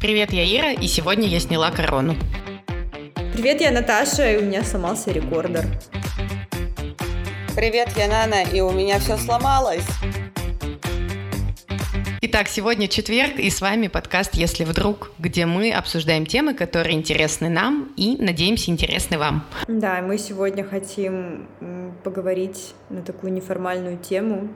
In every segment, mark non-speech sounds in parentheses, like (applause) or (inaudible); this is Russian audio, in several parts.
Привет, я Ира, и сегодня я сняла корону. Привет, я Наташа, и у меня сломался рекордер. Привет, я Нана, и у меня все сломалось. Итак, сегодня четверг, и с вами подкаст «Если вдруг», где мы обсуждаем темы, которые интересны нам и, надеемся, интересны вам. Да, мы сегодня хотим поговорить на такую неформальную тему,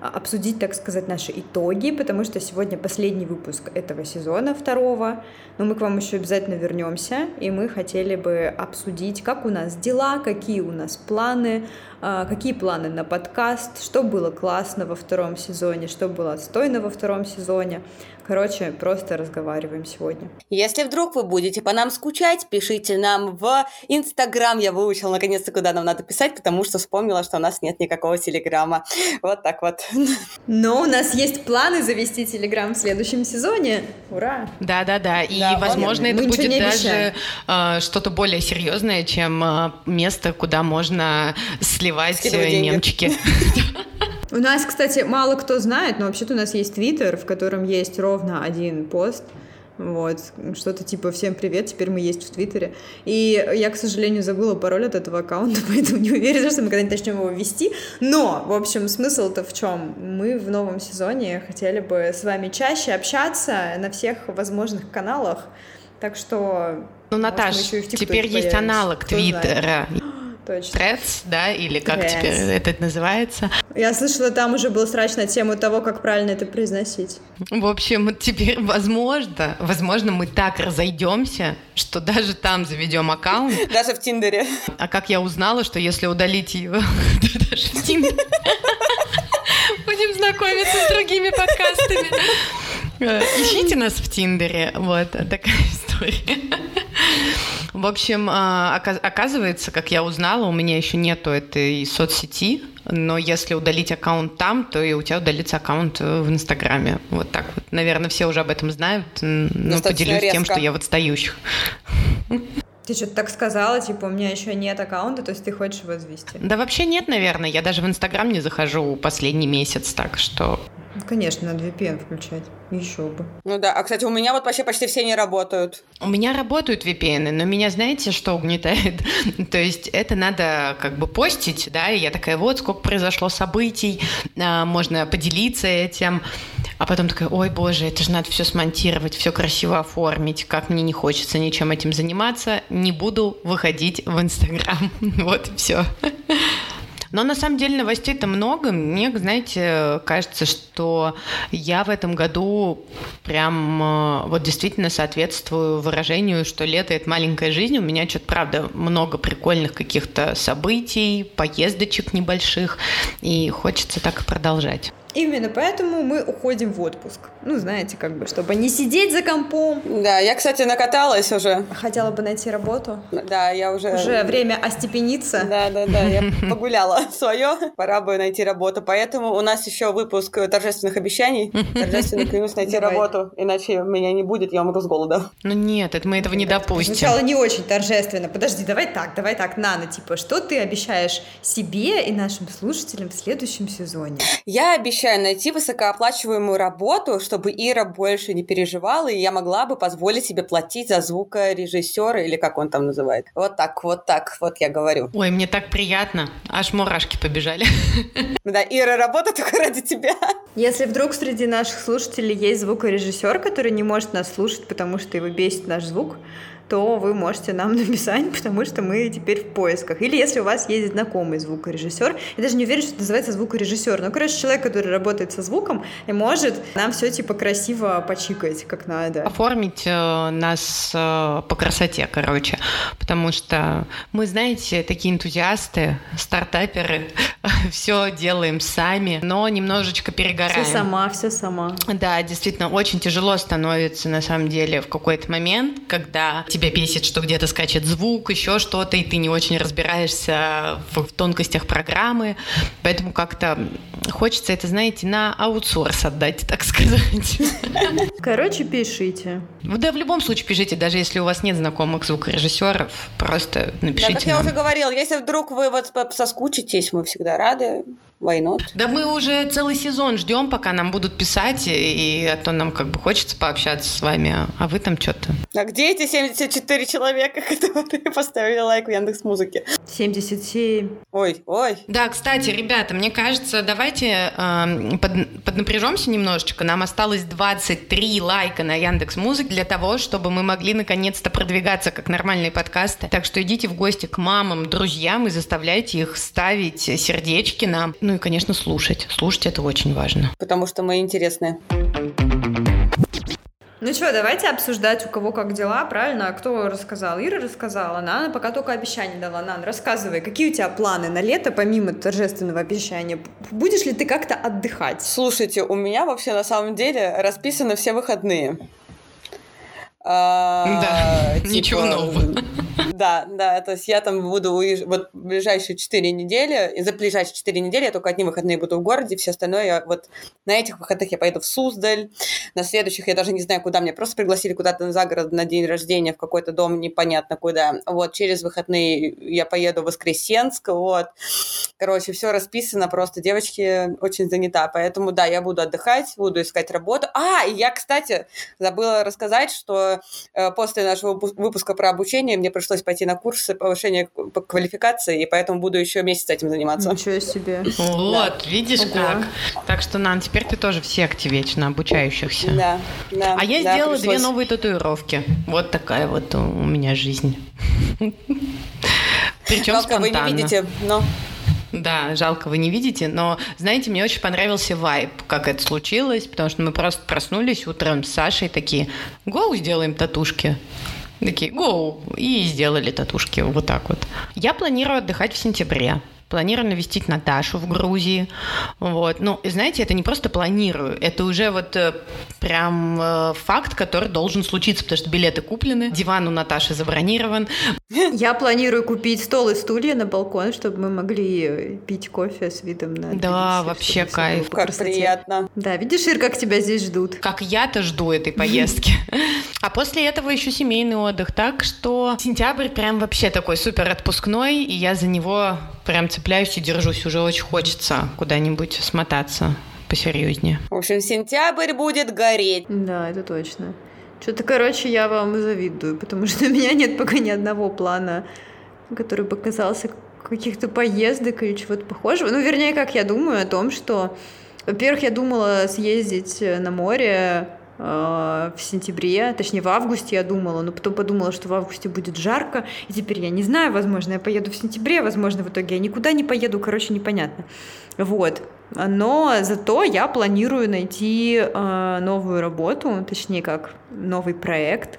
обсудить, так сказать, наши итоги, потому что сегодня последний выпуск этого сезона второго, но мы к вам еще обязательно вернемся, и мы хотели бы обсудить, как у нас дела, какие у нас планы, а, какие планы на подкаст, что было классно во втором сезоне, что было отстойно во втором сезоне. Короче, просто разговариваем сегодня. Если вдруг вы будете по нам скучать, пишите нам в Инстаграм. Я выучила наконец-то, куда нам надо писать, потому что вспомнила, что у нас нет никакого Телеграма. Вот так вот. Но у нас есть планы завести Телеграм в следующем сезоне. Ура! Да-да-да. И, да, возможно, это будет даже э, что-то более серьезное, чем э, место, куда можно сливать немчики. У нас, кстати, мало кто знает, но вообще-то у нас есть Твиттер, в котором есть ровно один пост, вот, что-то типа «Всем привет, теперь мы есть в Твиттере». И я, к сожалению, забыла пароль от этого аккаунта, (laughs) поэтому не уверена, что мы когда-нибудь начнем его вести. Но, в общем, смысл-то в чем? Мы в новом сезоне хотели бы с вами чаще общаться на всех возможных каналах, так что... Ну, Наташ, теперь есть аналог Твиттера. Точно. Threads, да, или как Threads. теперь это называется. Я слышала, там уже был срач на тему того, как правильно это произносить. В общем, (laughs) теперь, возможно, возможно, мы так разойдемся, что даже там заведем аккаунт. (laughs) Даже в Тиндере. А как я узнала, что если удалить его, (laughs) даже в Тиндере, будем знакомиться с другими подкастами. Э, ищите нас в Тиндере. Вот такая история. В общем, а, оказывается, как я узнала, у меня еще нету этой соцсети, но если удалить аккаунт там, то и у тебя удалится аккаунт в Инстаграме. Вот так вот. Наверное, все уже об этом знают, но поделюсь резко. тем, что я в отстающих. Ты что-то так сказала, типа, у меня еще нет аккаунта, то есть ты хочешь его завести? Да вообще нет, наверное. Я даже в Инстаграм не захожу последний месяц, так что... Конечно, надо VPN включать. Еще бы. Ну да, а кстати, у меня вот вообще почти все не работают. У меня работают VPN, но меня знаете, что угнетает? (laughs) То есть это надо как бы постить, да, и я такая, вот сколько произошло событий, а, можно поделиться этим. А потом такая, ой, боже, это же надо все смонтировать, все красиво оформить, как мне не хочется ничем этим заниматься, не буду выходить в Инстаграм. (laughs) Вот и все. Но на самом деле новостей-то много. Мне, знаете, кажется, что я в этом году прям э, вот действительно соответствую выражению, что лето — это маленькая жизнь. У меня что-то, правда, много прикольных каких-то событий, поездочек небольших, и хочется так и продолжать. Именно поэтому мы уходим в отпуск. Ну, знаете, как бы, чтобы не сидеть за компом. Да, я, кстати, накаталась уже. Хотела бы найти работу. Да, я уже... Уже время остепениться. Да, да, да, я погуляла (laughs) свое. Пора бы найти работу. Поэтому у нас еще выпуск торжественных обещаний. Торжественно клянусь найти работу, иначе меня не будет, я умру с голода. Ну нет, это мы этого не допустим. Сначала не очень торжественно. Подожди, давай так, давай так, Нана, типа, что ты обещаешь себе и нашим слушателям в следующем сезоне? Я обещаю обещаю найти высокооплачиваемую работу, чтобы Ира больше не переживала, и я могла бы позволить себе платить за звукорежиссера, или как он там называет. Вот так, вот так, вот я говорю. Ой, мне так приятно. Аж мурашки побежали. (laughs) Да, Ира, работа только ради тебя. Если вдруг среди наших слушателей есть звукорежиссер, который не может нас слушать, потому что его бесит наш звук, то вы можете нам (laughs) написать, потому что мы теперь в поисках. Или если у вас есть знакомый звукорежиссер, я даже не уверена, что это называется звукорежиссер, но, короче, человек, который работает со звуком и может нам все типа красиво почикать, как надо. Оформить э, нас э, по красоте, короче, потому что мы, знаете, такие энтузиасты, стартаперы, (laughs) все делаем сами, но немножечко перегораем. Все сама, все сама. Да, действительно, очень тяжело становится на самом деле в какой-то момент, когда тебе тебя бесит, что где-то скачет звук, еще что-то, и ты не очень разбираешься в, в тонкостях программы. Поэтому как-то хочется это, знаете, на аутсорс отдать, так сказать. Короче, пишите. Да, в любом случае пишите, даже если у вас нет знакомых звукорежиссеров, просто напишите. Да, как я уже говорила, если вдруг вы вот соскучитесь, мы всегда рады Why not? Да мы уже целый сезон ждем, пока нам будут писать, и а то нам как бы хочется пообщаться с вами, а вы там что-то. А где эти 74 человека, (laughs) которые поставили лайк в Яндекс Музыке? 77. Ой, ой. Да, кстати, ребята, мне кажется, давайте э, под, поднапряжемся немножечко. Нам осталось 23 лайка на Яндекс Музыке для того, чтобы мы могли наконец-то продвигаться как нормальные подкасты. Так что идите в гости к мамам, друзьям и заставляйте их ставить сердечки нам. Ну и, конечно, слушать. Слушать это очень важно. Потому что мы интересные. Ну что, давайте обсуждать, у кого как дела, правильно? А кто рассказал? Ира рассказала, Нана пока только обещание дала. Нан, рассказывай, какие у тебя планы на лето, помимо торжественного обещания? Будешь ли ты как-то отдыхать? Слушайте, у меня вообще на самом деле расписаны все выходные. А, да, (laughs) типа, ничего нового. (laughs) Да, да, то есть я там буду уезжать, вот ближайшие 4 недели, за ближайшие 4 недели я только одни выходные буду в городе, все остальное я вот на этих выходных я поеду в Суздаль, на следующих я даже не знаю, куда меня просто пригласили куда-то за город на день рождения в какой-то дом, непонятно куда. Вот, через выходные я поеду в Воскресенск, вот. Короче, все расписано, просто девочки очень занята, поэтому да, я буду отдыхать, буду искать работу. А, и я, кстати, забыла рассказать, что э, после нашего выпуска про обучение мне пришлось пойти на курсы повышения квалификации, и поэтому буду еще месяц этим заниматься. Ничего себе. Вот, да. видишь Ого. как. Так что, Нан, теперь ты тоже в секте вечно обучающихся. Да, да. А я да, сделала пришлось. две новые татуировки. Вот такая вот у меня жизнь. (laughs) Причем Жалко, вы не видите, но... Да, жалко, вы не видите, но, знаете, мне очень понравился вайб, как это случилось, потому что мы просто проснулись утром с Сашей такие, гоу, сделаем татушки. Такие, гоу, и сделали татушки вот так вот. Я планирую отдыхать в сентябре. Планирую навестить Наташу в Грузии. Вот. Ну, знаете, это не просто планирую, это уже вот э, прям э, факт, который должен случиться, потому что билеты куплены, диван у Наташи забронирован. (laughs) Я планирую купить стол и стулья на балкон, чтобы мы могли пить кофе с видом на... Да, вообще кайф. Как красоте. приятно. Да, видишь, Ир, как тебя здесь ждут. Как я-то жду этой поездки. (laughs) А после этого еще семейный отдых. Так что сентябрь прям вообще такой супер отпускной, и я за него прям цепляюсь и держусь. Уже очень хочется куда-нибудь смотаться посерьезнее. В общем, сентябрь будет гореть. Да, это точно. Что-то, короче, я вам завидую, потому что (laughs) у меня нет пока ни одного плана, который бы касался каких-то поездок или чего-то похожего. Ну, вернее, как я думаю о том, что, во-первых, я думала съездить на море в сентябре, точнее в августе я думала, но потом подумала, что в августе будет жарко, и теперь я не знаю, возможно, я поеду в сентябре, возможно, в итоге я никуда не поеду, короче, непонятно. Вот. Но зато я планирую найти э, новую работу, точнее как новый проект,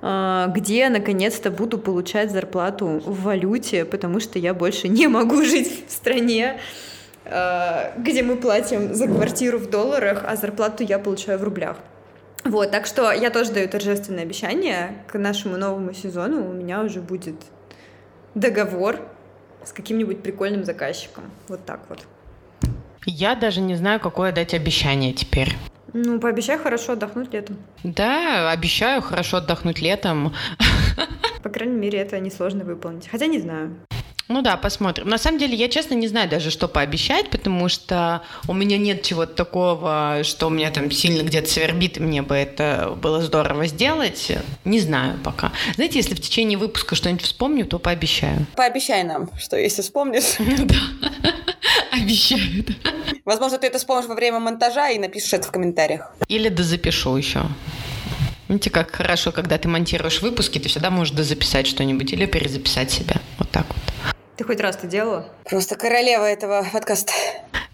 э, где наконец-то буду получать зарплату в валюте, потому что я больше не могу жить в стране, э, где мы платим за квартиру в долларах, а зарплату я получаю в рублях. Вот, так что я тоже даю торжественное обещание. К нашему новому сезону у меня уже будет договор с каким-нибудь прикольным заказчиком. Вот так вот. Я даже не знаю, какое дать обещание теперь. Ну, пообещай хорошо отдохнуть летом. Да, обещаю хорошо отдохнуть летом. (laughs) По крайней мере, это несложно выполнить. Хотя не знаю. Ну да, посмотрим. На самом деле, я честно не знаю даже, что пообещать, потому что у меня нет чего-то такого, что у меня там сильно где-то свербит, и мне бы это было здорово сделать. Не знаю пока. Знаете, если в течение выпуска что-нибудь вспомню, то пообещаю. Пообещай нам, что если вспомнишь... (laughs) Да, обещаю. Возможно, ты это вспомнишь во время монтажа и напишешь это в комментариях. Или да запишу еще. Видите, как хорошо, когда ты монтируешь выпуски, ты всегда можешь дозаписать что-нибудь или перезаписать себя. Вот так вот. Ты хоть раз это делала? Просто королева этого подкаста.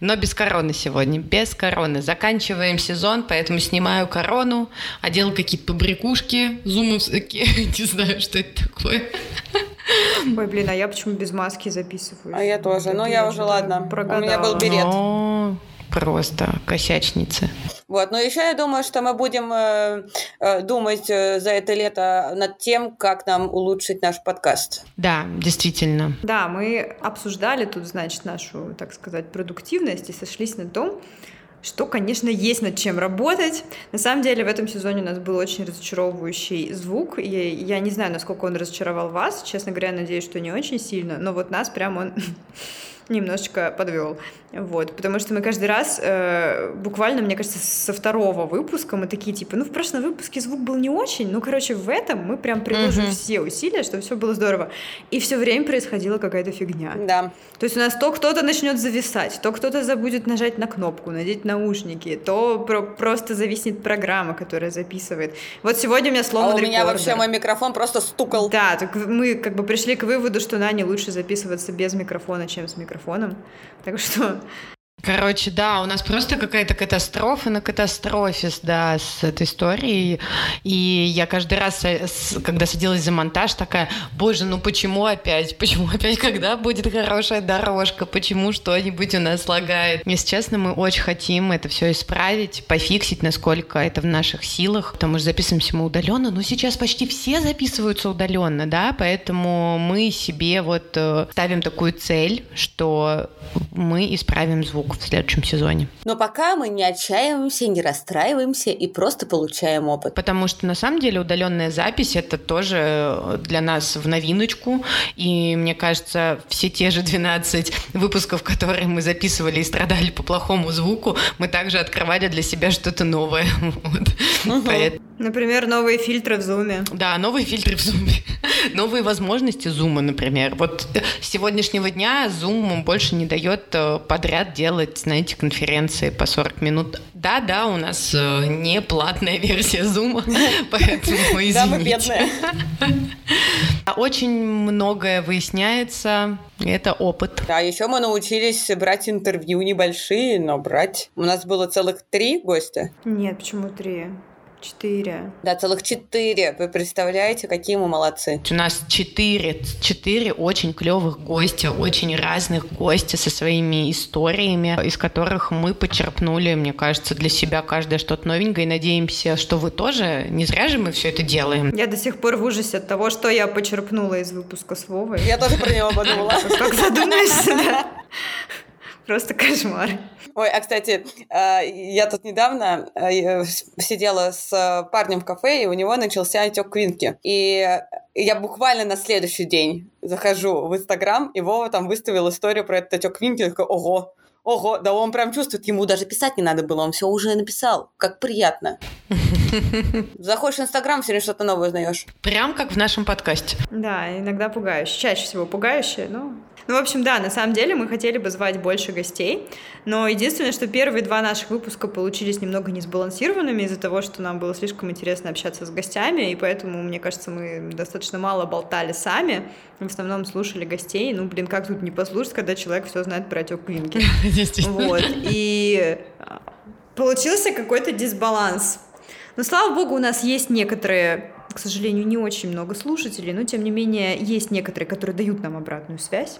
Но без короны сегодня, без короны. Заканчиваем сезон, поэтому снимаю корону, одел какие-то побрякушки зумовские, (laughs) не знаю, что это такое. Ой, блин, а я почему без маски записываю? А я тоже, но я уже, ладно, у меня был берет просто косячницы. Вот, но еще я думаю, что мы будем э, э, думать э, за это лето над тем, как нам улучшить наш подкаст. Да, действительно. Да, мы обсуждали тут, значит, нашу, так сказать, продуктивность и сошлись на том, что, конечно, есть над чем работать. На самом деле, в этом сезоне у нас был очень разочаровывающий звук, и я не знаю, насколько он разочаровал вас. Честно говоря, надеюсь, что не очень сильно, но вот нас прям он (laughs) немножечко подвел. Вот, потому что мы каждый раз, э, буквально, мне кажется, со второго выпуска мы такие, типа, ну, в прошлом выпуске звук был не очень, ну, короче, в этом мы прям приложим mm-hmm. все усилия, чтобы все было здорово. И все время происходила какая-то фигня. Да. То есть у нас то кто-то начнет зависать, то кто-то забудет нажать на кнопку, надеть наушники, то про- просто зависнет программа, которая записывает. Вот сегодня у меня сломан А у меня вообще мой микрофон просто стукал. Да, так мы как бы пришли к выводу, что Нане лучше записываться без микрофона, чем с микрофоном. Так что Короче, да, у нас просто какая-то катастрофа на катастрофе, да, с этой историей. И я каждый раз, э, когда садилась за монтаж, такая, боже, ну почему опять? Почему опять? Когда будет хорошая дорожка? Почему что-нибудь у нас лагает? Если честно, мы очень хотим это все исправить, пофиксить, насколько это в наших силах, потому что записываемся мы удаленно, но сейчас почти все записываются удаленно, да, поэтому мы себе вот э, ставим такую цель, что мы исправим звук в следующем сезоне. Но пока мы не отчаиваемся, не расстраиваемся и просто получаем опыт. Потому что на самом деле удаленная запись это тоже для нас в новиночку. И мне кажется, все те же 12 выпусков, которые мы записывали и страдали по плохому звуку, мы также открывали для себя что-то новое. (laughs) Вот. Угу. Поэтому... Например, новые фильтры в зуме. Да, новые фильтры в зуме. (laughs) новые возможности зума, например. Вот с сегодняшнего дня зум больше не дает э, подряд делать, знаете, конференции по 40 минут. Да, да, у нас э, не платная (laughs) версия зума, (laughs) поэтому извините. Да, мы бедные. Очень многое выясняется, это опыт. Да, еще мы научились брать интервью небольшие, но брать. У нас было целых три гостя. Нет, почему три? Четыре. Да, целых четыре. Вы представляете, какие мы молодцы. У нас четыре, четыре очень клевых гостя, очень разных гостя со своими историями, из которых мы почерпнули, мне кажется, для себя каждое что-то новенькое. И надеемся, что вы тоже. Не зря же мы все это делаем. Я до сих пор в ужасе от того, что я почерпнула из выпуска с Вовой. Я тоже про него подумала. Как задумаешься, да? Просто кошмар. Ой, а кстати, э, я тут недавно э, сидела с парнем в кафе, и у него начался отек квинки. И я буквально на следующий день захожу в Инстаграм, и Вова там выставил историю про этот отек квинки. Я такой, ого, Ого, да он прям чувствует, ему даже писать не надо было, он все уже написал. Как приятно. (laughs) Заходишь в Инстаграм, все время что-то новое узнаешь. Прям как в нашем подкасте. Да, иногда пугающее. Чаще всего пугающее, но ну, в общем, да, на самом деле мы хотели бы звать больше гостей, но единственное, что первые два наших выпуска получились немного несбалансированными из-за того, что нам было слишком интересно общаться с гостями, и поэтому, мне кажется, мы достаточно мало болтали сами, в основном слушали гостей. Ну, блин, как тут не послушать, когда человек все знает про отек Квинки. (laughs) Вот, и получился какой-то дисбаланс. Но, слава богу, у нас есть некоторые к сожалению, не очень много слушателей, но тем не менее есть некоторые, которые дают нам обратную связь.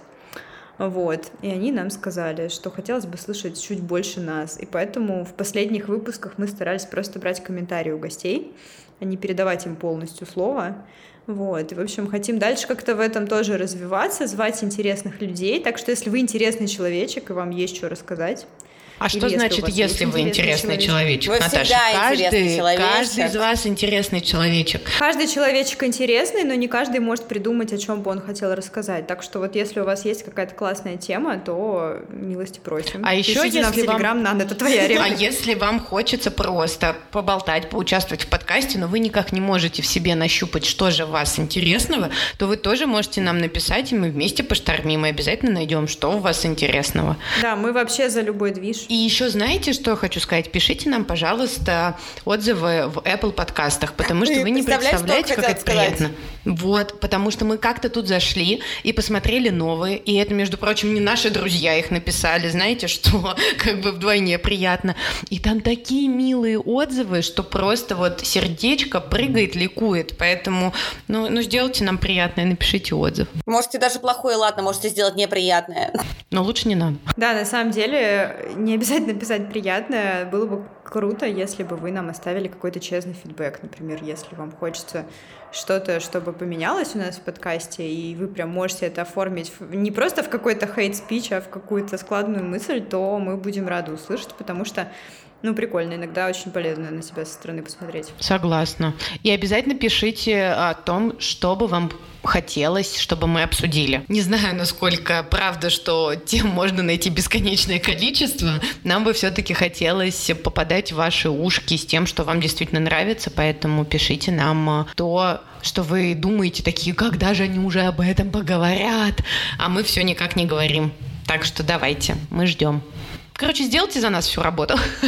Вот. И они нам сказали, что хотелось бы слышать чуть больше нас. И поэтому в последних выпусках мы старались просто брать комментарии у гостей, а не передавать им полностью слово. Вот. И, в общем, хотим дальше как-то в этом тоже развиваться, звать интересных людей. Так что, если вы интересный человечек и вам есть что рассказать, а что Или значит, если, вы интересный человечек, человечек? Вы Наташа? Каждый, человечек. каждый из вас интересный человечек. Каждый человечек интересный, но не каждый может придумать, о чем бы он хотел рассказать. Так что вот если у вас есть какая-то классная тема, то милости просим. А еще если нам вам... Нан, это твоя. (laughs) А если вам хочется просто поболтать, поучаствовать в подкасте, но вы никак не можете в себе нащупать, что же вас интересного, то вы тоже можете нам написать, и мы вместе поштормим, и обязательно найдем, что у вас интересного. Да, мы вообще за любой движ. И еще знаете, что хочу сказать? Пишите нам, пожалуйста, отзывы в Apple подкастах, потому что вы не представляете, как это сказать. приятно. Вот, потому что мы как-то тут зашли и посмотрели новые, и это, между прочим, не наши друзья их написали, знаете, что (laughs) как бы вдвойне приятно. И там такие милые отзывы, что просто вот сердечко прыгает, ликует. Поэтому, ну, ну сделайте нам приятное, напишите отзыв. Можете даже плохое, ладно, можете сделать неприятное. Но лучше не нам. Да, на самом деле, не обязательно писать приятное. Было бы круто, если бы вы нам оставили какой-то честный фидбэк. Например, если вам хочется что-то, чтобы поменялось у нас в подкасте, и вы прям можете это оформить не просто в какой-то хейт-спич, а в какую-то складную мысль, то мы будем рады услышать, потому что ну, прикольно, иногда очень полезно на себя со стороны посмотреть. Согласна. И обязательно пишите о том, что бы вам хотелось, чтобы мы обсудили. Не знаю, насколько правда, что тем можно найти бесконечное количество. Нам бы все-таки хотелось попадать в ваши ушки с тем, что вам действительно нравится, поэтому пишите нам то, что вы думаете такие, когда же они уже об этом поговорят, а мы все никак не говорим. Так что давайте, мы ждем. Короче, сделайте за нас всю работу. (laughs)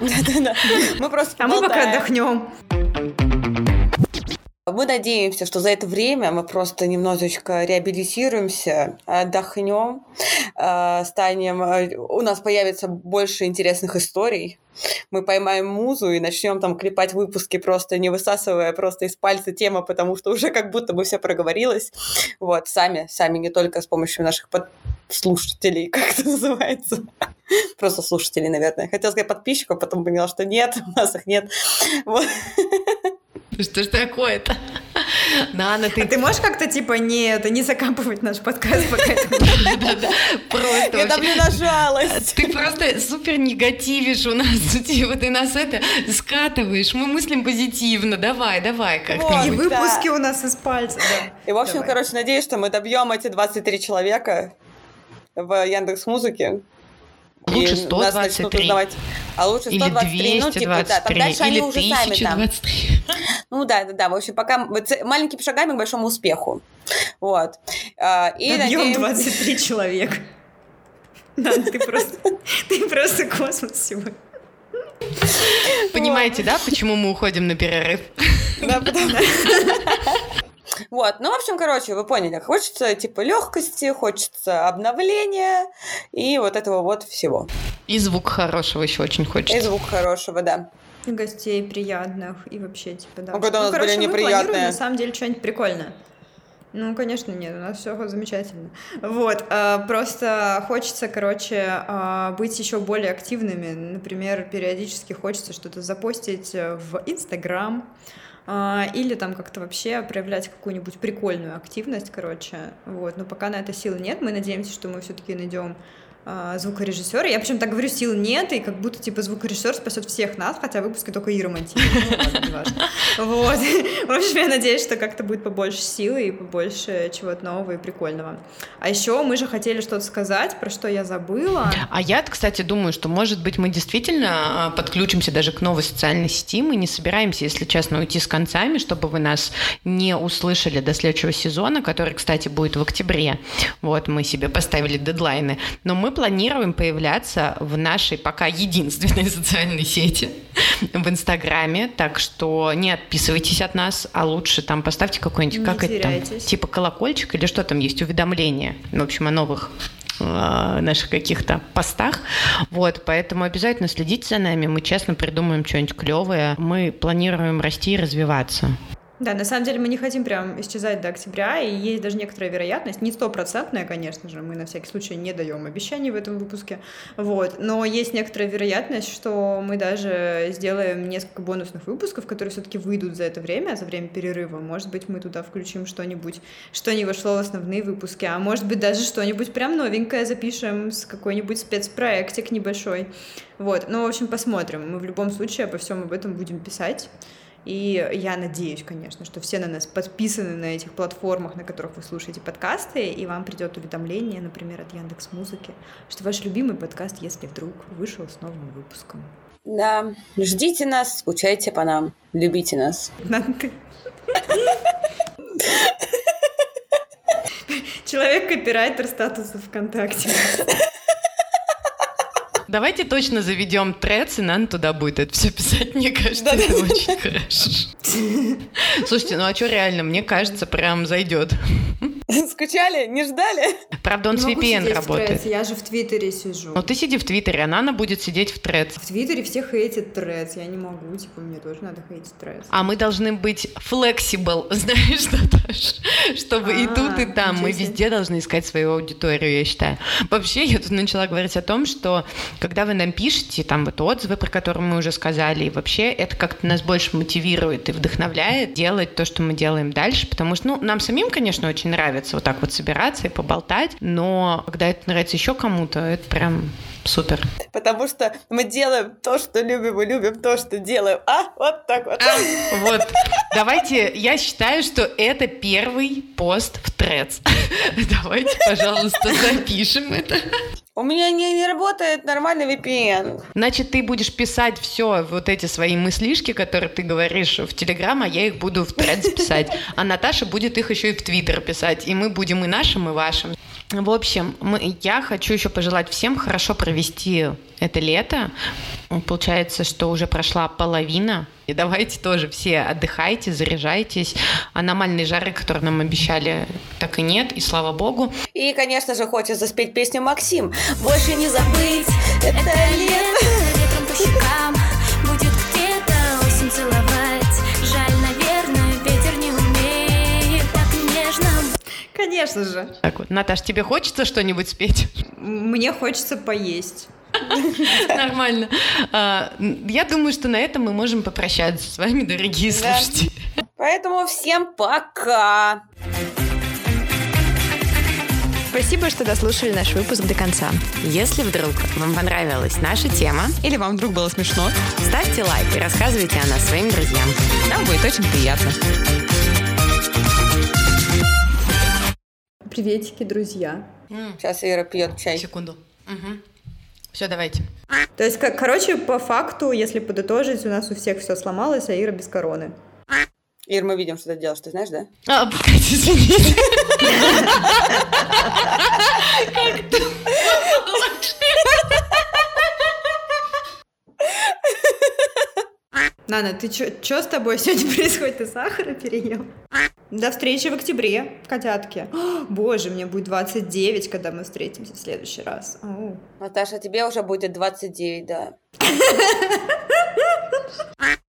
Да-да-да. Мы просто А мы пока отдохнем. Мы надеемся, что за это время мы просто немножечко реабилитируемся, отдохнем, э, станем, э, у нас появится больше интересных историй, мы поймаем музу и начнем там клепать выпуски, просто не высасывая просто из пальца тема, потому что уже как будто бы все проговорилось. Вот, сами, сами, не только с помощью наших под слушателей, (laughs) как это называется. (laughs) Просто слушателей, наверное. Хотела сказать подписчиков, потом поняла, что нет, (laughs) у нас их нет. Вот. Что ж такое-то? (laughs) Нана, ты... А ты можешь как-то, типа, не, это, не закапывать наш подкаст пока Да-да, просто Я давлю на жалость. Ты просто супер негативишь у нас, типа, ты нас это скатываешь, мы мыслим позитивно, давай, давай как-то. И выпуски у нас из пальца, И, в общем, короче, надеюсь, что мы добьем эти 23 человека в Яндекс Музыке. Лучше 123. А лучше 123. Или 223. Ну, типа, да, там дальше или они уже сами там. (laughs) Ну да, да, да. В общем, пока маленькими шагами к большому успеху. Вот. А, и Объем надеемся... 23 человека. Да, ты просто, ты просто космос сегодня. Понимаете, да, почему мы уходим на перерыв? Да, потому (laughs) вот, ну, в общем, короче, вы поняли, хочется, типа, легкости, хочется обновления и вот этого вот всего. И звук хорошего еще очень хочется. И звук хорошего, да. Гостей приятных, и вообще, типа, да. Ну, когда ну, у нас короче, были неприятные. на самом деле, что-нибудь прикольное. Ну, конечно, нет, у нас все замечательно. Вот, э, просто хочется, короче, э, быть еще более активными. Например, периодически хочется что-то запостить в Инстаграм, а, или там как-то вообще проявлять какую-нибудь прикольную активность, короче, вот, но пока на это сил нет, мы надеемся, что мы все-таки найдем а, звукорежиссера. Я причем так говорю, сил нет, и как будто типа звукорежиссер спасет всех нас, хотя выпуски только Ира монтирует. Ну, вот. В общем, я надеюсь, что как-то будет побольше силы и побольше чего-то нового и прикольного. А еще мы же хотели что-то сказать, про что я забыла. А я, кстати, думаю, что, может быть, мы действительно а, подключимся даже к новой социальной сети. Мы не собираемся, если честно, уйти с концами, чтобы вы нас не услышали до следующего сезона, который, кстати, будет в октябре. Вот, мы себе поставили дедлайны. Но мы планируем появляться в нашей пока единственной (laughs) социальной сети, в Инстаграме, так что не отписывайтесь от нас, а лучше там поставьте какой-нибудь, как теряйтесь. это там, типа колокольчик или что там есть, уведомления, в общем, о новых э, наших каких-то постах. Вот, поэтому обязательно следите за нами. Мы честно придумаем что-нибудь клевое. Мы планируем расти и развиваться. Да, на самом деле мы не хотим прям исчезать до октября, и есть даже некоторая вероятность, не стопроцентная, конечно же, мы на всякий случай не даем обещаний в этом выпуске, вот, но есть некоторая вероятность, что мы даже сделаем несколько бонусных выпусков, которые все-таки выйдут за это время, за время перерыва. Может быть, мы туда включим что-нибудь, что не вошло в основные выпуски, а может быть, даже что-нибудь прям новенькое запишем с какой-нибудь спецпроектик небольшой. Вот, ну, в общем, посмотрим. Мы в любом случае обо всем об этом будем писать. И я надеюсь, конечно, что все на нас подписаны на этих платформах, на которых вы слушаете подкасты, и вам придет уведомление, например, от Яндекс Музыки, что ваш любимый подкаст, если вдруг вышел с новым выпуском. Да, ждите нас, скучайте по нам, любите нас. Человек-копирайтер статуса ВКонтакте. Давайте точно заведем трец, и нам туда будет это все писать. Мне кажется, это очень хорошо. Слушайте, ну а что реально? Мне кажется, прям зайдет. (laughs) Скучали? Не ждали? Правда, он не с VPN работает. Я же в Твиттере сижу. Ну ты сиди в Твиттере, а Нана будет сидеть в Трец. В Твиттере все хейтят Трец. Я не могу, типа, мне тоже надо хейтить Трец. А мы должны быть flexible, (laughs) знаешь, Наташ? Чтобы и тут, и там. Мы везде должны искать свою аудиторию, я считаю. Вообще, я тут начала говорить о том, что когда вы нам пишете, там вот отзывы, про которые мы уже сказали, и вообще это как-то нас больше мотивирует и вдохновляет делать то, что мы делаем дальше, потому что, ну, нам самим, конечно, очень нравится вот так вот собираться и поболтать, но когда это нравится еще кому-то, это прям Супер. Потому что мы делаем то, что любим, и любим то, что делаем. А, вот так вот. А, вот. Давайте, я считаю, что это первый пост в Трец. (laughs) Давайте, пожалуйста, запишем это. У меня не, не работает нормальный VPN. Значит, ты будешь писать все, вот эти свои мыслишки, которые ты говоришь в Телеграм, а я их буду в Threads писать. А Наташа будет их еще и в Твиттер писать. И мы будем и нашим, и вашим. В общем, мы, я хочу еще пожелать всем хорошо провести это лето. Получается, что уже прошла половина. И давайте тоже все отдыхайте, заряжайтесь. Аномальные жары, которые нам обещали, так и нет, и слава богу. И, конечно же, хочется спеть песню «Максим». Больше не забыть это лето. Ветром по щекам будет где-то осень целовать. Конечно же. Так вот, Наташ, тебе хочется что-нибудь спеть? Мне хочется поесть. (laughs) Нормально. А, я думаю, что на этом мы можем попрощаться с вами, дорогие слушатели. Поэтому всем пока! Спасибо, что дослушали наш выпуск до конца. Если вдруг вам понравилась наша тема, или вам вдруг было смешно, ставьте лайк и рассказывайте о нас своим друзьям. Нам будет очень приятно. Приветики, друзья. Сейчас Ира пьет чай. Секунду. Угу. Все, давайте. То есть, как, короче, по факту, если подытожить, у нас у всех все сломалось, а Ира без короны. Ир, мы видим, что ты делаешь, ты знаешь, да? А, погоди, извините. (laughs) Нана, ты что с тобой (laughs) сегодня происходит? Ты сахара переел? До встречи в октябре, котятки. О, (gasps) боже, мне будет 29, когда мы встретимся в следующий раз. Наташа, тебе уже будет 29, да. (laughs)